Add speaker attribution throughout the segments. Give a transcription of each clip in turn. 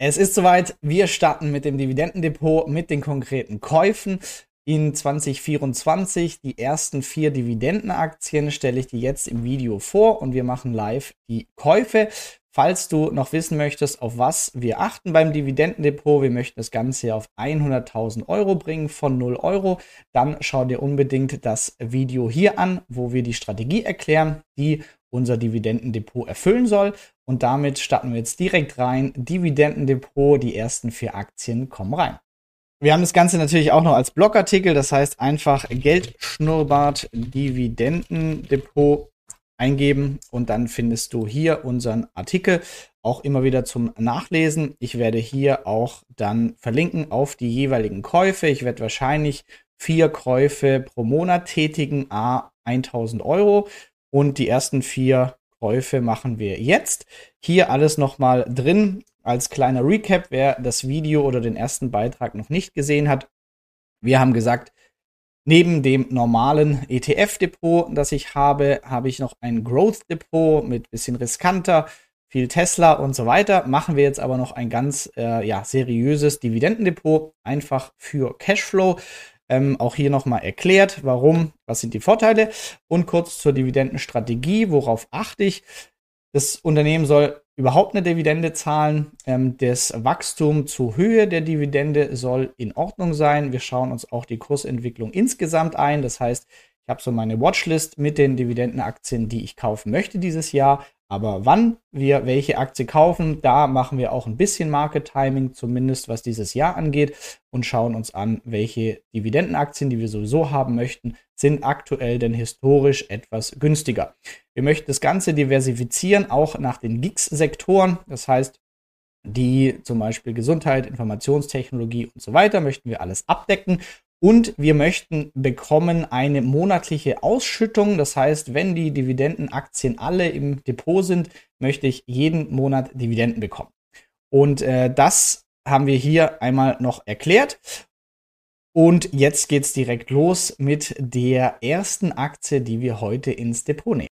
Speaker 1: Es ist soweit, wir starten mit dem Dividendendepot, mit den konkreten Käufen. In 2024 die ersten vier Dividendenaktien stelle ich dir jetzt im Video vor und wir machen live die Käufe. Falls du noch wissen möchtest, auf was wir achten beim Dividendendepot, wir möchten das Ganze auf 100.000 Euro bringen von 0 Euro, dann schau dir unbedingt das Video hier an, wo wir die Strategie erklären, die unser Dividendendepot erfüllen soll. Und damit starten wir jetzt direkt rein. Dividendendepot, die ersten vier Aktien kommen rein. Wir haben das Ganze natürlich auch noch als Blogartikel, das heißt einfach Geldschnurrbart Dividendendepot eingeben und dann findest du hier unseren Artikel auch immer wieder zum Nachlesen. Ich werde hier auch dann verlinken auf die jeweiligen Käufe. Ich werde wahrscheinlich vier Käufe pro Monat tätigen, a 1000 Euro und die ersten vier Käufe machen wir jetzt. Hier alles nochmal drin als kleiner Recap, wer das Video oder den ersten Beitrag noch nicht gesehen hat. Wir haben gesagt, neben dem normalen ETF-Depot, das ich habe, habe ich noch ein Growth-Depot mit bisschen riskanter, viel Tesla und so weiter. Machen wir jetzt aber noch ein ganz äh, ja, seriöses Dividendendepot, einfach für Cashflow. Ähm, auch hier nochmal erklärt, warum, was sind die Vorteile und kurz zur Dividendenstrategie, worauf achte ich. Das Unternehmen soll überhaupt eine Dividende zahlen. Ähm, das Wachstum zur Höhe der Dividende soll in Ordnung sein. Wir schauen uns auch die Kursentwicklung insgesamt ein. Das heißt, ich habe so meine Watchlist mit den Dividendenaktien, die ich kaufen möchte dieses Jahr. Aber wann wir welche Aktie kaufen, da machen wir auch ein bisschen Market Timing, zumindest was dieses Jahr angeht, und schauen uns an, welche Dividendenaktien, die wir sowieso haben möchten, sind aktuell denn historisch etwas günstiger. Wir möchten das Ganze diversifizieren, auch nach den GIGS-Sektoren. Das heißt, die zum Beispiel Gesundheit, Informationstechnologie und so weiter möchten wir alles abdecken und wir möchten bekommen eine monatliche Ausschüttung. Das heißt, wenn die Dividendenaktien alle im Depot sind, möchte ich jeden Monat Dividenden bekommen. Und äh, das haben wir hier einmal noch erklärt. Und jetzt geht es direkt los mit der ersten Aktie, die wir heute ins Depot nehmen.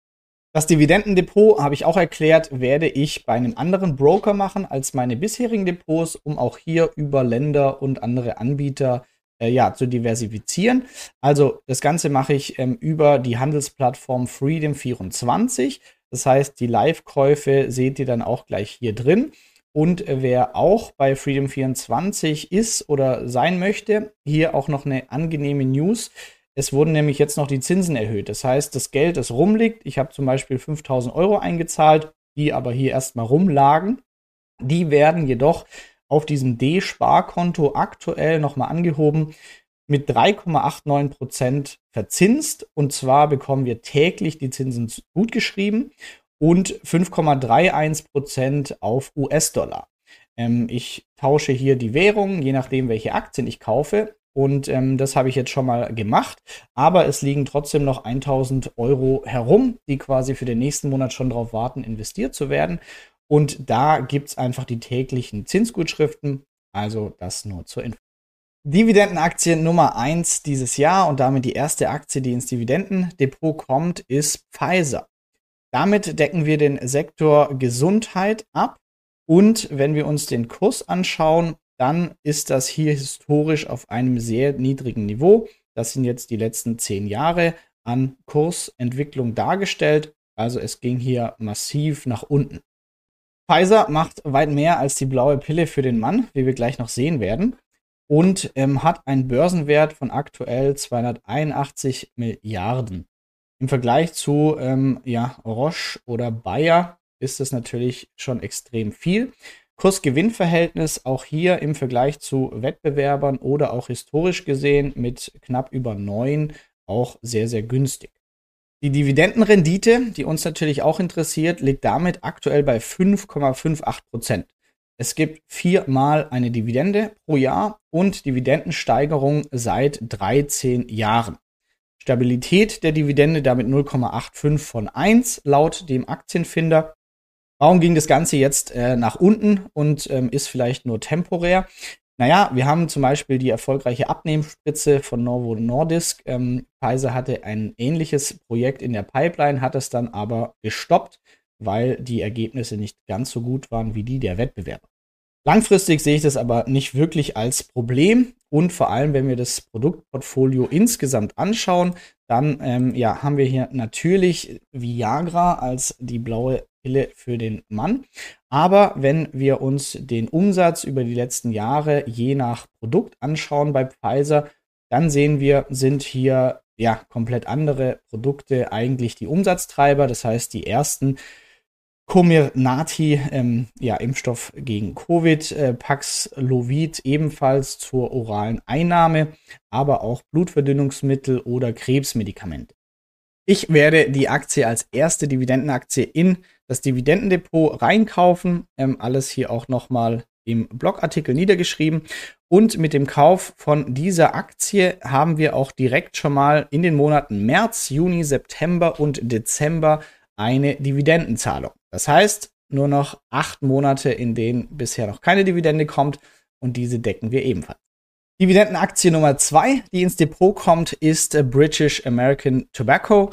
Speaker 1: Das Dividendendepot, habe ich auch erklärt, werde ich bei einem anderen Broker machen als meine bisherigen Depots, um auch hier über Länder und andere Anbieter äh, ja, zu diversifizieren. Also das Ganze mache ich ähm, über die Handelsplattform Freedom24. Das heißt, die Live-Käufe seht ihr dann auch gleich hier drin. Und äh, wer auch bei Freedom24 ist oder sein möchte, hier auch noch eine angenehme News. Es wurden nämlich jetzt noch die Zinsen erhöht. Das heißt, das Geld, das rumliegt, ich habe zum Beispiel 5000 Euro eingezahlt, die aber hier erstmal rumlagen, die werden jedoch auf diesem D-Sparkonto aktuell nochmal angehoben mit 3,89% verzinst. Und zwar bekommen wir täglich die Zinsen gutgeschrieben und 5,31% auf US-Dollar. Ähm, ich tausche hier die Währung, je nachdem, welche Aktien ich kaufe. Und ähm, das habe ich jetzt schon mal gemacht. Aber es liegen trotzdem noch 1000 Euro herum, die quasi für den nächsten Monat schon darauf warten, investiert zu werden. Und da gibt es einfach die täglichen Zinsgutschriften. Also das nur zur Info. Dividendenaktie Nummer 1 dieses Jahr und damit die erste Aktie, die ins Dividendendepot kommt, ist Pfizer. Damit decken wir den Sektor Gesundheit ab. Und wenn wir uns den Kurs anschauen, dann ist das hier historisch auf einem sehr niedrigen Niveau. Das sind jetzt die letzten zehn Jahre an Kursentwicklung dargestellt. Also es ging hier massiv nach unten. Pfizer macht weit mehr als die blaue Pille für den Mann, wie wir gleich noch sehen werden, und ähm, hat einen Börsenwert von aktuell 281 Milliarden. Im Vergleich zu ähm, ja, Roche oder Bayer ist es natürlich schon extrem viel. Kurs-Gewinn-Verhältnis auch hier im Vergleich zu Wettbewerbern oder auch historisch gesehen mit knapp über 9 auch sehr, sehr günstig. Die Dividendenrendite, die uns natürlich auch interessiert, liegt damit aktuell bei 5,58 Prozent. Es gibt viermal eine Dividende pro Jahr und Dividendensteigerung seit 13 Jahren. Stabilität der Dividende damit 0,85 von 1 laut dem Aktienfinder. Warum ging das Ganze jetzt äh, nach unten und ähm, ist vielleicht nur temporär? Naja, wir haben zum Beispiel die erfolgreiche Abnehmspritze von Novo Nordisk. Ähm, Pfizer hatte ein ähnliches Projekt in der Pipeline, hat es dann aber gestoppt, weil die Ergebnisse nicht ganz so gut waren wie die der Wettbewerber. Langfristig sehe ich das aber nicht wirklich als Problem. Und vor allem, wenn wir das Produktportfolio insgesamt anschauen, dann ähm, ja, haben wir hier natürlich Viagra als die blaue Pille für den Mann. Aber wenn wir uns den Umsatz über die letzten Jahre je nach Produkt anschauen bei Pfizer, dann sehen wir, sind hier ja komplett andere Produkte eigentlich die Umsatztreiber. Das heißt, die ersten Comirnaty, ähm, ja, Impfstoff gegen Covid, äh, Paxlovid ebenfalls zur oralen Einnahme, aber auch Blutverdünnungsmittel oder Krebsmedikamente. Ich werde die Aktie als erste Dividendenaktie in das Dividendendepot reinkaufen. Ähm, alles hier auch nochmal im Blogartikel niedergeschrieben. Und mit dem Kauf von dieser Aktie haben wir auch direkt schon mal in den Monaten März, Juni, September und Dezember eine Dividendenzahlung. Das heißt, nur noch acht Monate, in denen bisher noch keine Dividende kommt und diese decken wir ebenfalls. Dividendenaktie Nummer zwei, die ins Depot kommt, ist British American Tobacco.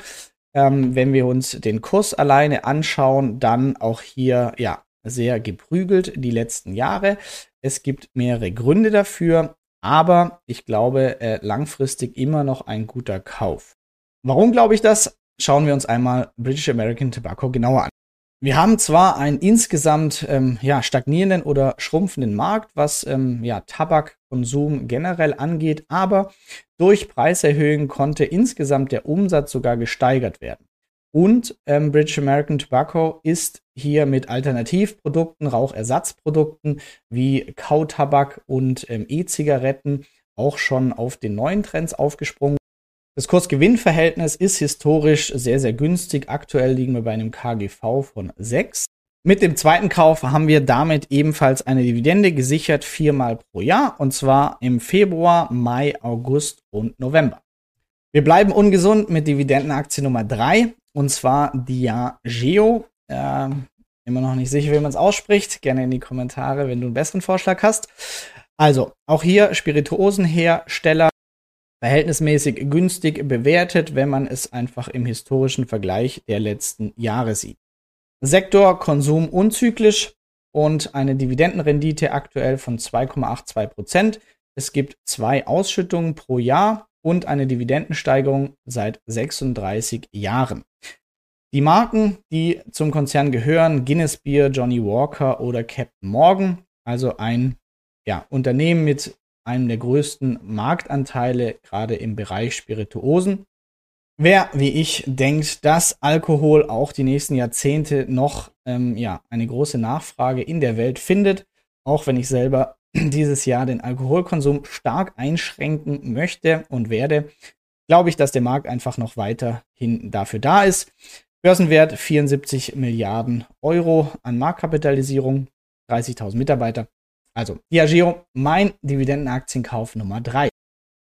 Speaker 1: Ähm, wenn wir uns den Kurs alleine anschauen, dann auch hier ja sehr geprügelt die letzten Jahre. Es gibt mehrere Gründe dafür, aber ich glaube äh, langfristig immer noch ein guter Kauf. Warum glaube ich das? Schauen wir uns einmal British American Tobacco genauer an. Wir haben zwar einen insgesamt ähm, ja, stagnierenden oder schrumpfenden Markt, was ähm, ja, Tabakkonsum generell angeht, aber durch Preiserhöhungen konnte insgesamt der Umsatz sogar gesteigert werden. Und ähm, British American Tobacco ist hier mit Alternativprodukten, Rauchersatzprodukten wie Kautabak und ähm, E-Zigaretten auch schon auf den neuen Trends aufgesprungen. Das Kursgewinnverhältnis ist historisch sehr, sehr günstig. Aktuell liegen wir bei einem KGV von 6. Mit dem zweiten Kauf haben wir damit ebenfalls eine Dividende gesichert, viermal pro Jahr, und zwar im Februar, Mai, August und November. Wir bleiben ungesund mit Dividendenaktie Nummer 3, und zwar Diageo. Äh, immer noch nicht sicher, wie man es ausspricht. Gerne in die Kommentare, wenn du einen besseren Vorschlag hast. Also, auch hier Spirituosenhersteller verhältnismäßig günstig bewertet, wenn man es einfach im historischen Vergleich der letzten Jahre sieht. Sektor Konsum unzyklisch und eine Dividendenrendite aktuell von 2,82 Prozent. Es gibt zwei Ausschüttungen pro Jahr und eine Dividendensteigerung seit 36 Jahren. Die Marken, die zum Konzern gehören, Guinness Beer, Johnny Walker oder Captain Morgan, also ein ja, Unternehmen mit einem der größten Marktanteile, gerade im Bereich Spirituosen. Wer, wie ich, denkt, dass Alkohol auch die nächsten Jahrzehnte noch ähm, ja, eine große Nachfrage in der Welt findet, auch wenn ich selber dieses Jahr den Alkoholkonsum stark einschränken möchte und werde, glaube ich, dass der Markt einfach noch weiterhin dafür da ist. Börsenwert 74 Milliarden Euro an Marktkapitalisierung, 30.000 Mitarbeiter. Also Diageo, mein Dividendenaktienkauf Nummer 3.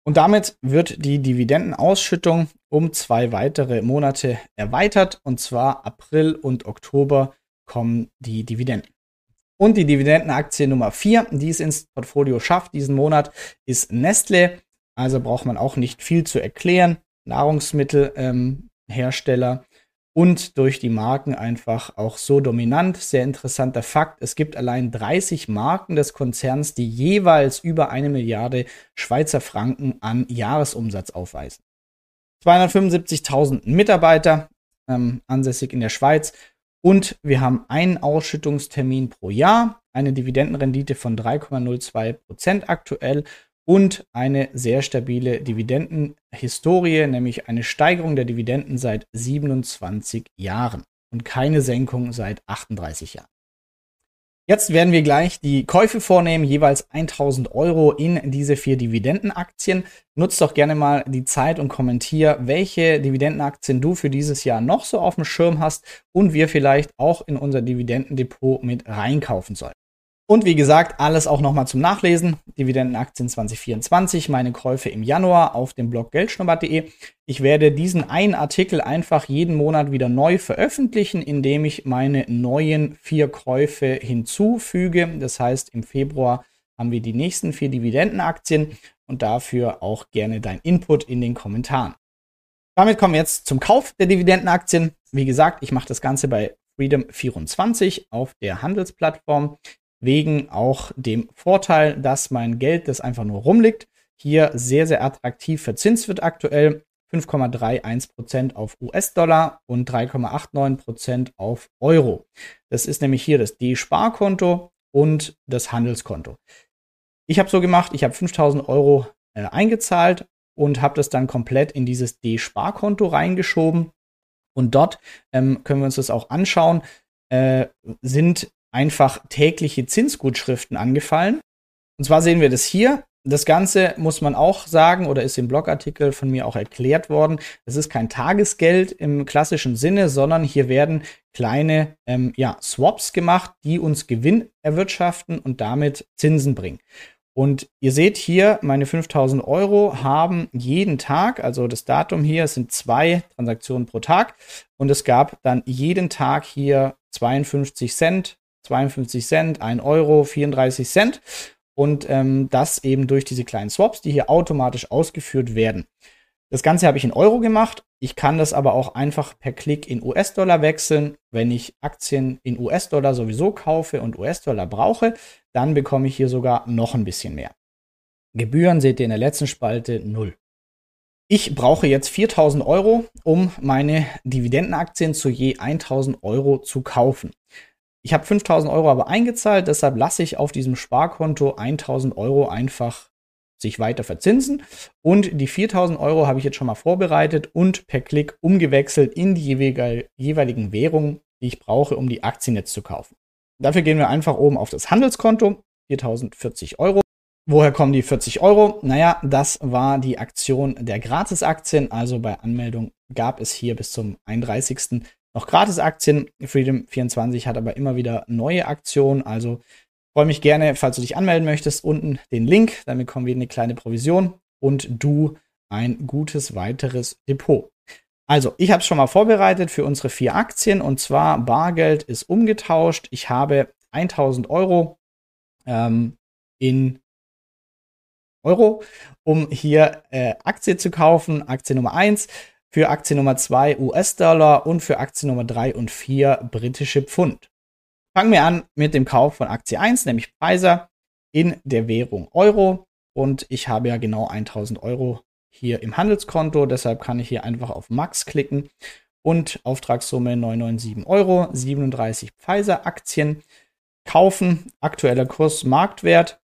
Speaker 1: Und damit wird die Dividendenausschüttung um zwei weitere Monate erweitert. Und zwar April und Oktober kommen die Dividenden. Und die Dividendenaktie Nummer 4, die es ins Portfolio schafft diesen Monat, ist Nestle. Also braucht man auch nicht viel zu erklären. Nahrungsmittelhersteller. Ähm, und durch die Marken einfach auch so dominant. Sehr interessanter Fakt. Es gibt allein 30 Marken des Konzerns, die jeweils über eine Milliarde Schweizer Franken an Jahresumsatz aufweisen. 275.000 Mitarbeiter ähm, ansässig in der Schweiz und wir haben einen Ausschüttungstermin pro Jahr, eine Dividendenrendite von 3,02 Prozent aktuell und eine sehr stabile Dividendenhistorie, nämlich eine Steigerung der Dividenden seit 27 Jahren und keine Senkung seit 38 Jahren. Jetzt werden wir gleich die Käufe vornehmen, jeweils 1000 Euro in diese vier Dividendenaktien. Nutzt doch gerne mal die Zeit und kommentier, welche Dividendenaktien du für dieses Jahr noch so auf dem Schirm hast und wir vielleicht auch in unser Dividendendepot mit reinkaufen sollen. Und wie gesagt, alles auch nochmal zum Nachlesen. Dividendenaktien 2024, meine Käufe im Januar auf dem Blog geldschnuppert.de. Ich werde diesen einen Artikel einfach jeden Monat wieder neu veröffentlichen, indem ich meine neuen vier Käufe hinzufüge. Das heißt, im Februar haben wir die nächsten vier Dividendenaktien und dafür auch gerne dein Input in den Kommentaren. Damit kommen wir jetzt zum Kauf der Dividendenaktien. Wie gesagt, ich mache das Ganze bei Freedom24 auf der Handelsplattform. Wegen auch dem Vorteil, dass mein Geld, das einfach nur rumliegt, hier sehr, sehr attraktiv verzinst wird aktuell. 5,31% auf US-Dollar und 3,89% auf Euro. Das ist nämlich hier das D-Sparkonto und das Handelskonto. Ich habe so gemacht, ich habe 5000 Euro äh, eingezahlt und habe das dann komplett in dieses D-Sparkonto reingeschoben. Und dort ähm, können wir uns das auch anschauen, äh, sind einfach tägliche Zinsgutschriften angefallen. Und zwar sehen wir das hier. Das Ganze muss man auch sagen oder ist im Blogartikel von mir auch erklärt worden. Es ist kein Tagesgeld im klassischen Sinne, sondern hier werden kleine ähm, ja, Swaps gemacht, die uns Gewinn erwirtschaften und damit Zinsen bringen. Und ihr seht hier, meine 5000 Euro haben jeden Tag, also das Datum hier, es sind zwei Transaktionen pro Tag. Und es gab dann jeden Tag hier 52 Cent, 52 Cent, 1 Euro, 34 Cent. Und ähm, das eben durch diese kleinen Swaps, die hier automatisch ausgeführt werden. Das Ganze habe ich in Euro gemacht. Ich kann das aber auch einfach per Klick in US-Dollar wechseln. Wenn ich Aktien in US-Dollar sowieso kaufe und US-Dollar brauche, dann bekomme ich hier sogar noch ein bisschen mehr. Gebühren seht ihr in der letzten Spalte 0. Ich brauche jetzt 4000 Euro, um meine Dividendenaktien zu je 1000 Euro zu kaufen. Ich habe 5000 Euro aber eingezahlt, deshalb lasse ich auf diesem Sparkonto 1000 Euro einfach sich weiter verzinsen. Und die 4000 Euro habe ich jetzt schon mal vorbereitet und per Klick umgewechselt in die jeweiligen Währungen, die ich brauche, um die Aktien jetzt zu kaufen. Dafür gehen wir einfach oben auf das Handelskonto, 4040 Euro. Woher kommen die 40 Euro? Naja, das war die Aktion der Gratisaktien. Also bei Anmeldung gab es hier bis zum 31. noch Gratisaktien. Freedom 24 hat aber immer wieder neue Aktionen. Also Freue mich gerne, falls du dich anmelden möchtest, unten den Link. Damit bekommen wir eine kleine Provision und du ein gutes weiteres Depot. Also, ich habe es schon mal vorbereitet für unsere vier Aktien und zwar Bargeld ist umgetauscht. Ich habe 1000 Euro ähm, in Euro, um hier äh, Aktie zu kaufen. Aktie Nummer 1, für Aktie Nummer 2 US-Dollar und für Aktie Nummer 3 und 4 britische Pfund. Fangen wir an mit dem Kauf von Aktie 1, nämlich Pfizer in der Währung Euro. Und ich habe ja genau 1000 Euro hier im Handelskonto. Deshalb kann ich hier einfach auf Max klicken und Auftragssumme 997 Euro, 37 Pfizer-Aktien kaufen. Aktueller Kurs, Marktwert.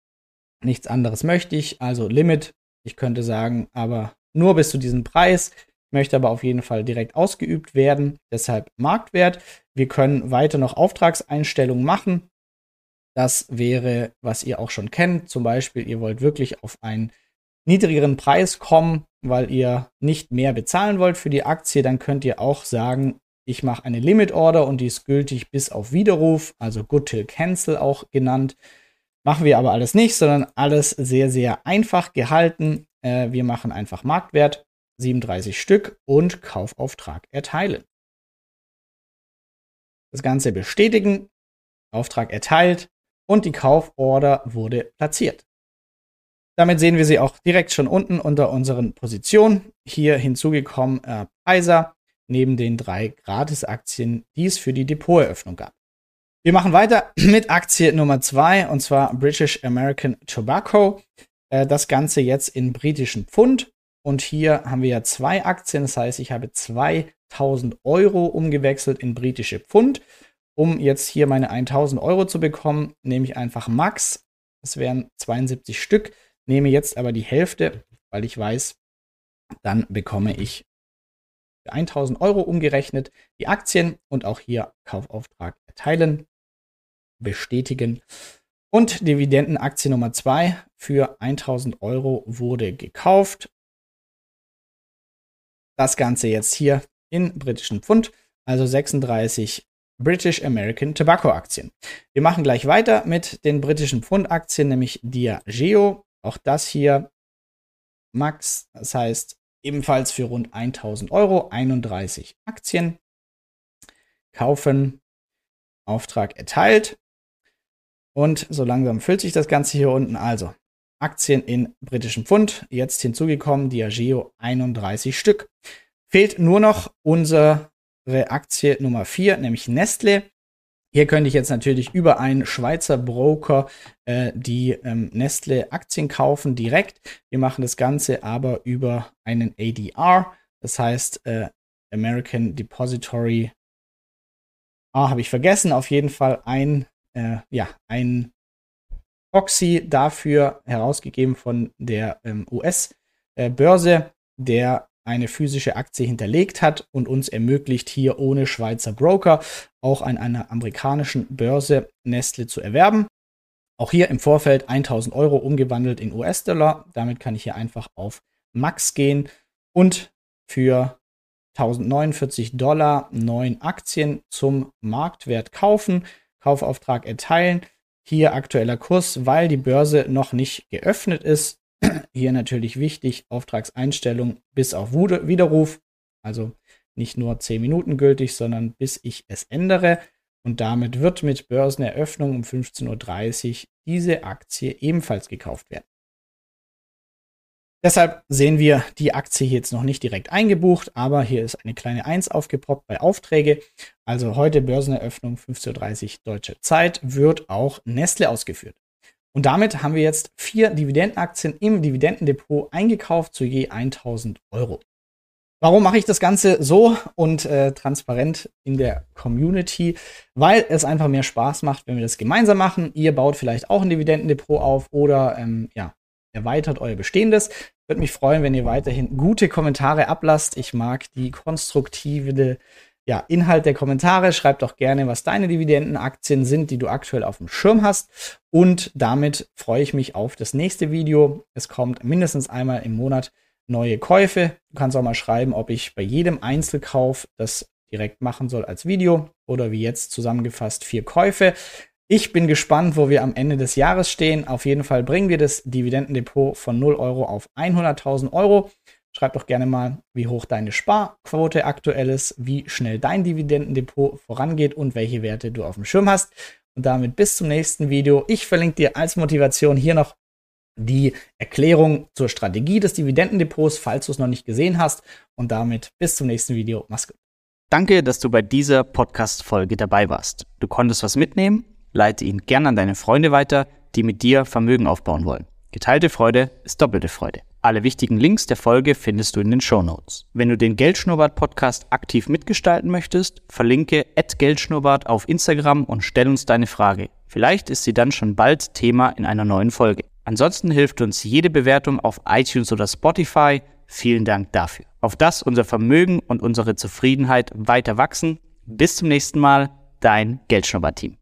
Speaker 1: Nichts anderes möchte ich. Also Limit. Ich könnte sagen, aber nur bis zu diesem Preis möchte aber auf jeden Fall direkt ausgeübt werden, deshalb Marktwert. Wir können weiter noch Auftragseinstellungen machen. Das wäre, was ihr auch schon kennt. Zum Beispiel, ihr wollt wirklich auf einen niedrigeren Preis kommen, weil ihr nicht mehr bezahlen wollt für die Aktie. Dann könnt ihr auch sagen, ich mache eine Limit Order und die ist gültig bis auf Widerruf, also Good Till Cancel auch genannt. Machen wir aber alles nicht, sondern alles sehr, sehr einfach gehalten. Äh, wir machen einfach Marktwert 37 Stück und Kaufauftrag erteilen. Das Ganze bestätigen, Auftrag erteilt und die Kauforder wurde platziert. Damit sehen wir sie auch direkt schon unten unter unseren Positionen. Hier hinzugekommen äh, Pfizer neben den drei Gratisaktien, die es für die Depoteröffnung gab. Wir machen weiter mit Aktie Nummer zwei und zwar British American Tobacco. Äh, das Ganze jetzt in britischen Pfund. Und hier haben wir ja zwei Aktien. Das heißt, ich habe 2000 Euro umgewechselt in britische Pfund. Um jetzt hier meine 1000 Euro zu bekommen, nehme ich einfach Max. Das wären 72 Stück. Nehme jetzt aber die Hälfte, weil ich weiß, dann bekomme ich für 1000 Euro umgerechnet die Aktien und auch hier Kaufauftrag erteilen, bestätigen. Und Dividendenaktie Nummer 2 für 1000 Euro wurde gekauft das Ganze jetzt hier in britischen Pfund, also 36 British American Tobacco Aktien. Wir machen gleich weiter mit den britischen Pfund Aktien, nämlich Diageo. Auch das hier Max, das heißt ebenfalls für rund 1000 Euro 31 Aktien kaufen. Auftrag erteilt. Und so langsam füllt sich das Ganze hier unten. Also Aktien in britischen Pfund. Jetzt hinzugekommen Diageo 31 Stück. Fehlt nur noch unsere Aktie Nummer 4, nämlich Nestle. Hier könnte ich jetzt natürlich über einen Schweizer Broker äh, die ähm, Nestle-Aktien kaufen direkt. Wir machen das Ganze aber über einen ADR, das heißt äh, American Depository. Ah, habe ich vergessen. Auf jeden Fall ein, äh, ja, ein Proxy dafür herausgegeben von der ähm, US-Börse, äh, der eine physische Aktie hinterlegt hat und uns ermöglicht, hier ohne Schweizer Broker auch an einer amerikanischen Börse Nestle zu erwerben. Auch hier im Vorfeld 1000 Euro umgewandelt in US-Dollar. Damit kann ich hier einfach auf Max gehen und für 1049 Dollar neun Aktien zum Marktwert kaufen, Kaufauftrag erteilen. Hier aktueller Kurs, weil die Börse noch nicht geöffnet ist, hier natürlich wichtig, Auftragseinstellung bis auf Widerruf. Also nicht nur 10 Minuten gültig, sondern bis ich es ändere. Und damit wird mit Börseneröffnung um 15.30 Uhr diese Aktie ebenfalls gekauft werden. Deshalb sehen wir die Aktie hier jetzt noch nicht direkt eingebucht, aber hier ist eine kleine 1 aufgepoppt bei Aufträge. Also heute Börseneröffnung 15.30 Uhr deutsche Zeit wird auch Nestle ausgeführt. Und damit haben wir jetzt vier Dividendenaktien im Dividendendepot eingekauft zu je 1000 Euro. Warum mache ich das Ganze so und äh, transparent in der Community? Weil es einfach mehr Spaß macht, wenn wir das gemeinsam machen. Ihr baut vielleicht auch ein Dividendendepot auf oder ähm, ja, erweitert euer bestehendes. Würde mich freuen, wenn ihr weiterhin gute Kommentare ablasst. Ich mag die konstruktive ja, Inhalt der Kommentare. Schreib doch gerne, was deine Dividendenaktien sind, die du aktuell auf dem Schirm hast. Und damit freue ich mich auf das nächste Video. Es kommt mindestens einmal im Monat neue Käufe. Du kannst auch mal schreiben, ob ich bei jedem Einzelkauf das direkt machen soll als Video oder wie jetzt zusammengefasst vier Käufe. Ich bin gespannt, wo wir am Ende des Jahres stehen. Auf jeden Fall bringen wir das Dividendendepot von 0 Euro auf 100.000 Euro. Schreib doch gerne mal, wie hoch deine Sparquote aktuell ist, wie schnell dein Dividendendepot vorangeht und welche Werte du auf dem Schirm hast. Und damit bis zum nächsten Video. Ich verlinke dir als Motivation hier noch die Erklärung zur Strategie des Dividendendepots, falls du es noch nicht gesehen hast. Und damit bis zum nächsten Video. Mach's gut.
Speaker 2: Danke, dass du bei dieser Podcast-Folge dabei warst. Du konntest was mitnehmen? Leite ihn gern an deine Freunde weiter, die mit dir Vermögen aufbauen wollen. Geteilte Freude ist doppelte Freude. Alle wichtigen Links der Folge findest du in den Show Notes. Wenn du den Geldschnurrbart Podcast aktiv mitgestalten möchtest, verlinke @geldschnurrbart auf Instagram und stell uns deine Frage. Vielleicht ist sie dann schon bald Thema in einer neuen Folge. Ansonsten hilft uns jede Bewertung auf iTunes oder Spotify. Vielen Dank dafür. Auf das unser Vermögen und unsere Zufriedenheit weiter wachsen. Bis zum nächsten Mal, dein Geldschnurrbart Team.